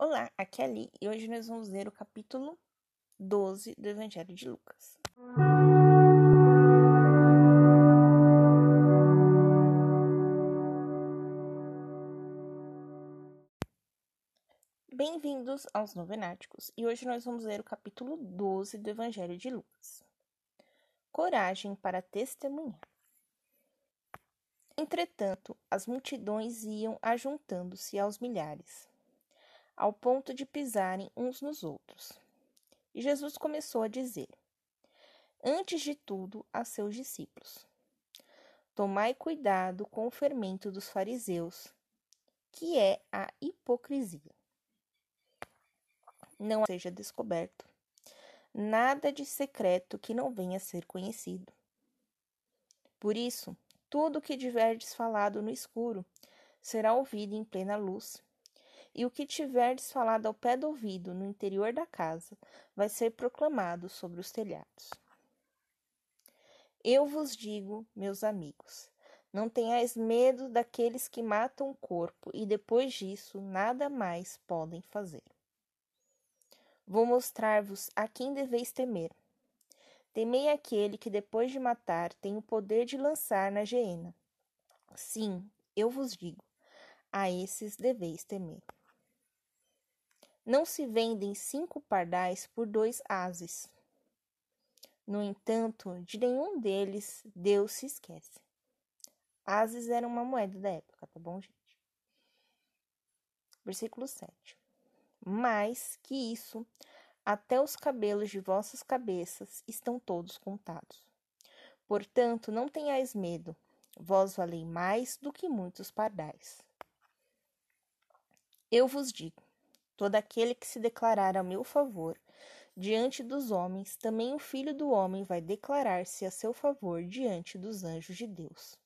Olá, aqui é a Li e hoje nós vamos ler o capítulo 12 do Evangelho de Lucas. Bem-vindos aos Novenáticos e hoje nós vamos ler o capítulo 12 do Evangelho de Lucas. Coragem para testemunhar. Entretanto, as multidões iam ajuntando-se aos milhares ao ponto de pisarem uns nos outros. E Jesus começou a dizer, antes de tudo, a seus discípulos: Tomai cuidado com o fermento dos fariseus, que é a hipocrisia. Não seja descoberto nada de secreto que não venha a ser conhecido. Por isso, tudo o que tiverdes falado no escuro será ouvido em plena luz, e o que tiverdes falado ao pé do ouvido no interior da casa vai ser proclamado sobre os telhados. Eu vos digo, meus amigos, não tenhais medo daqueles que matam o corpo e depois disso nada mais podem fazer. Vou mostrar-vos a quem deveis temer. Temei aquele que depois de matar tem o poder de lançar na geena. Sim, eu vos digo, a esses deveis temer. Não se vendem cinco pardais por dois ases. No entanto, de nenhum deles Deus se esquece. Ases era uma moeda da época, tá bom, gente? Versículo 7. Mais que isso, até os cabelos de vossas cabeças estão todos contados. Portanto, não tenhais medo, vós valei mais do que muitos pardais. Eu vos digo: Todo aquele que se declarar a meu favor diante dos homens, também o Filho do Homem vai declarar-se a seu favor diante dos anjos de Deus.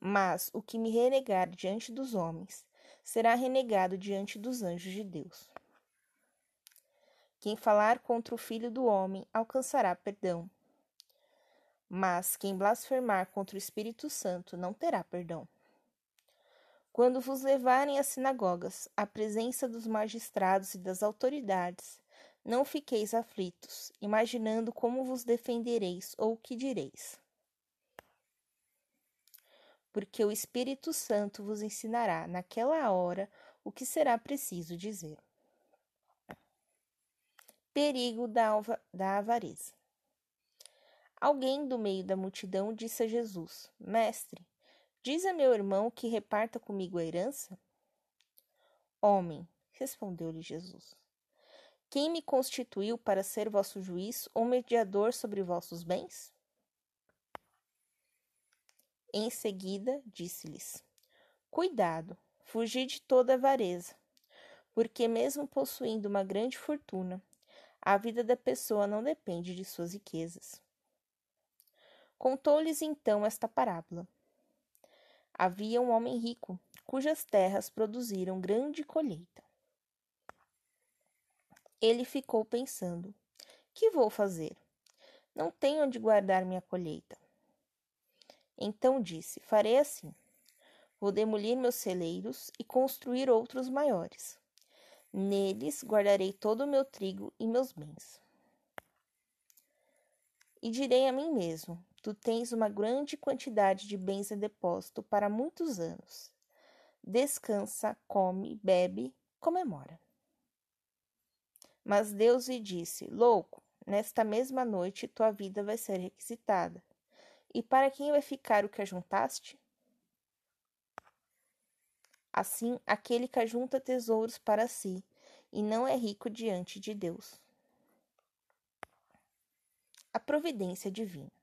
Mas o que me renegar diante dos homens será renegado diante dos anjos de Deus. Quem falar contra o Filho do Homem alcançará perdão. Mas quem blasfemar contra o Espírito Santo não terá perdão. Quando vos levarem às sinagogas, à presença dos magistrados e das autoridades, não fiqueis aflitos, imaginando como vos defendereis ou o que direis. Porque o Espírito Santo vos ensinará naquela hora o que será preciso dizer. Perigo da, da avareza. Alguém do meio da multidão disse a Jesus: Mestre, Diz a meu irmão que reparta comigo a herança? Homem, respondeu-lhe Jesus, quem me constituiu para ser vosso juiz ou mediador sobre vossos bens? Em seguida, disse-lhes: Cuidado, fugi de toda avareza, porque, mesmo possuindo uma grande fortuna, a vida da pessoa não depende de suas riquezas. Contou-lhes então esta parábola. Havia um homem rico, cujas terras produziram grande colheita. Ele ficou pensando: Que vou fazer? Não tenho onde guardar minha colheita. Então disse: Farei assim. Vou demolir meus celeiros e construir outros maiores. Neles guardarei todo o meu trigo e meus bens. E direi a mim mesmo: Tu tens uma grande quantidade de bens em depósito para muitos anos. Descansa, come, bebe, comemora. Mas Deus lhe disse: Louco, nesta mesma noite tua vida vai ser requisitada. E para quem vai ficar o que ajuntaste? Assim, aquele que ajunta tesouros para si e não é rico diante de Deus. A providência divina.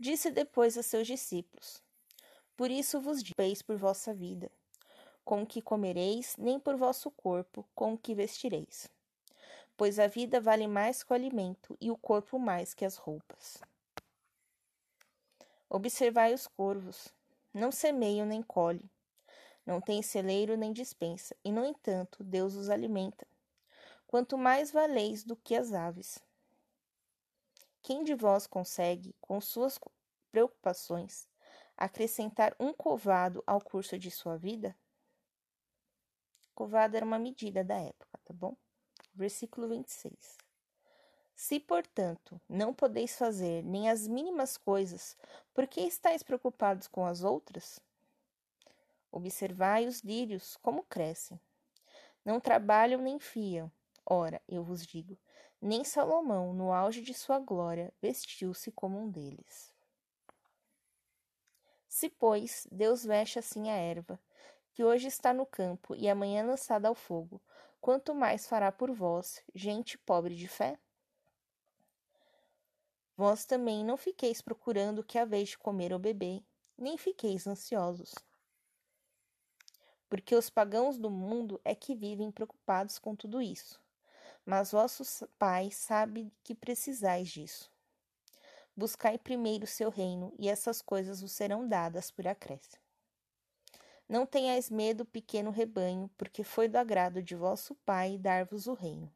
Disse depois a seus discípulos: Por isso vos digo por vossa vida, com o que comereis, nem por vosso corpo, com o que vestireis. Pois a vida vale mais que o alimento, e o corpo mais que as roupas. Observai os corvos, não semeiam nem colhem, não têm celeiro nem dispensa, e no entanto Deus os alimenta. Quanto mais valeis do que as aves. Quem de vós consegue, com suas preocupações, acrescentar um covado ao curso de sua vida? Covado era uma medida da época, tá bom? Versículo 26. Se, portanto, não podeis fazer nem as mínimas coisas, por que estáis preocupados com as outras? Observai os lírios, como crescem. Não trabalham nem fiam. Ora, eu vos digo, nem Salomão, no auge de sua glória, vestiu-se como um deles. Se, pois, Deus veste assim a erva, que hoje está no campo e amanhã lançada ao fogo, quanto mais fará por vós, gente pobre de fé? Vós também não fiqueis procurando o que haveis de comer ou beber, nem fiqueis ansiosos. Porque os pagãos do mundo é que vivem preocupados com tudo isso. Mas vosso Pai sabe que precisais disso. Buscai primeiro o seu reino, e essas coisas vos serão dadas por acréscimo. Não tenhais medo, pequeno rebanho, porque foi do agrado de vosso Pai dar-vos o reino.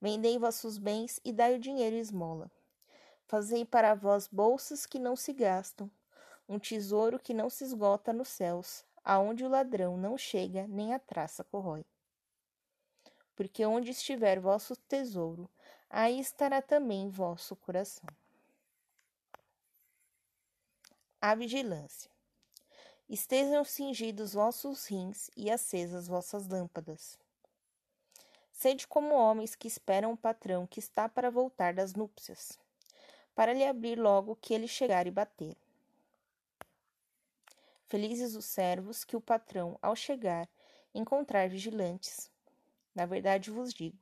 Vendei vossos bens e dai o dinheiro esmola. Fazei para vós bolsas que não se gastam, um tesouro que não se esgota nos céus, aonde o ladrão não chega nem a traça corrói. Porque onde estiver vosso tesouro, aí estará também vosso coração. A vigilância. Estejam cingidos vossos rins e acesas vossas lâmpadas. Sede como homens que esperam o patrão que está para voltar das núpcias, para lhe abrir logo que ele chegar e bater. Felizes os servos que o patrão, ao chegar, encontrar vigilantes. Na verdade vos digo: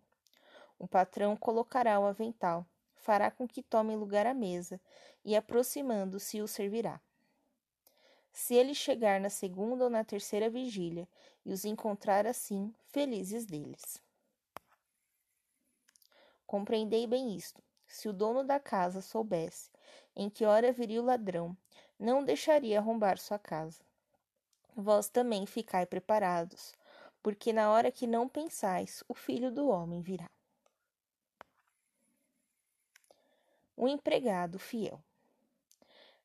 o patrão colocará o avental, fará com que tomem lugar à mesa, e aproximando-se o servirá. Se ele chegar na segunda ou na terceira vigília e os encontrar assim, felizes deles. Compreendei bem isto. Se o dono da casa soubesse em que hora viria o ladrão, não deixaria arrombar sua casa. Vós também ficai preparados, porque na hora que não pensais, o filho do homem virá. O empregado fiel.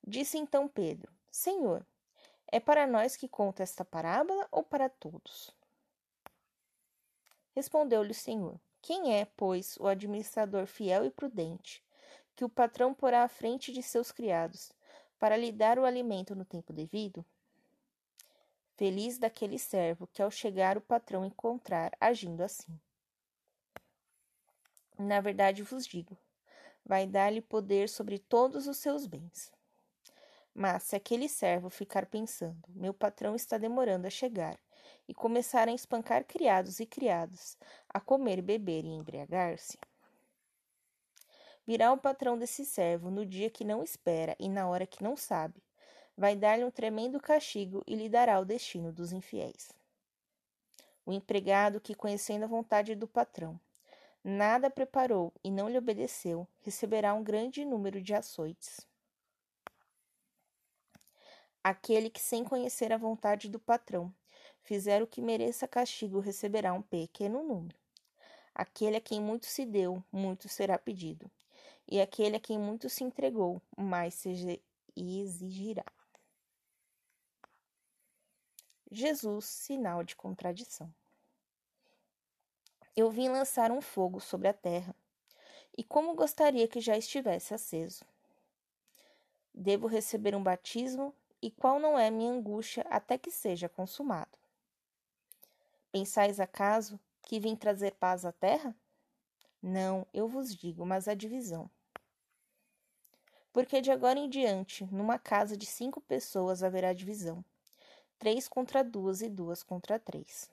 Disse então Pedro: Senhor, é para nós que conta esta parábola ou para todos? Respondeu-lhe o Senhor: Quem é, pois, o administrador fiel e prudente, que o patrão porá à frente de seus criados, para lhe dar o alimento no tempo devido? Feliz daquele servo que, ao chegar o patrão encontrar agindo assim. Na verdade vos digo: vai dar-lhe poder sobre todos os seus bens. Mas se aquele servo ficar pensando, meu patrão está demorando a chegar, e começar a espancar criados e criadas, a comer, beber e embriagar-se, virá o patrão desse servo no dia que não espera e na hora que não sabe, vai dar-lhe um tremendo castigo e lhe dará o destino dos infiéis. O empregado que, conhecendo a vontade do patrão, nada preparou e não lhe obedeceu, receberá um grande número de açoites. Aquele que, sem conhecer a vontade do patrão, fizer o que mereça castigo, receberá um pequeno número. Aquele a quem muito se deu, muito será pedido. E aquele a quem muito se entregou, mais se exigirá. Jesus, sinal de contradição. Eu vim lançar um fogo sobre a terra, e como gostaria que já estivesse aceso. Devo receber um batismo e qual não é minha angústia até que seja consumado. Pensais acaso que vim trazer paz à terra? Não, eu vos digo, mas a divisão. Porque de agora em diante, numa casa de cinco pessoas haverá divisão: três contra duas e duas contra três.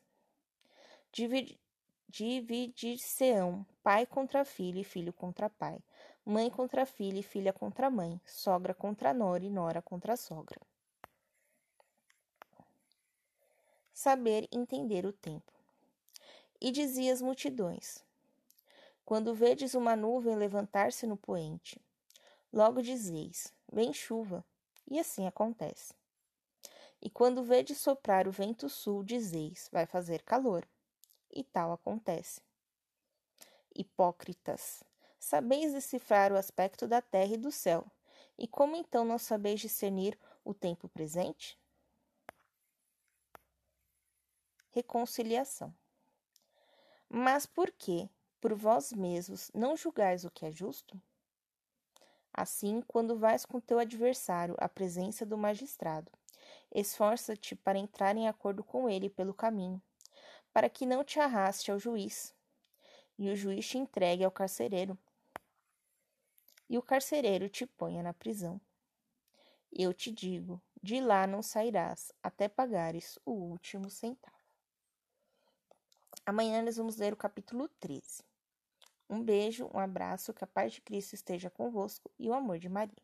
Dividir-se-ão pai contra filho e filho contra pai, mãe contra filha e filha contra mãe, sogra contra nora e nora contra sogra. saber entender o tempo. E dizia às multidões: Quando vedes uma nuvem levantar-se no poente, logo dizeis: Vem chuva, e assim acontece. E quando vedes soprar o vento sul, dizeis: Vai fazer calor, e tal acontece. Hipócritas, sabeis decifrar o aspecto da terra e do céu, e como então não sabeis discernir o tempo presente? reconciliação. Mas por que, por vós mesmos, não julgais o que é justo? Assim, quando vais com teu adversário à presença do magistrado, esforça-te para entrar em acordo com ele pelo caminho, para que não te arraste ao juiz, e o juiz te entregue ao carcereiro, e o carcereiro te ponha na prisão. Eu te digo, de lá não sairás, até pagares o último centavo. Amanhã nós vamos ler o capítulo 13. Um beijo, um abraço, que a paz de Cristo esteja convosco e o amor de Maria.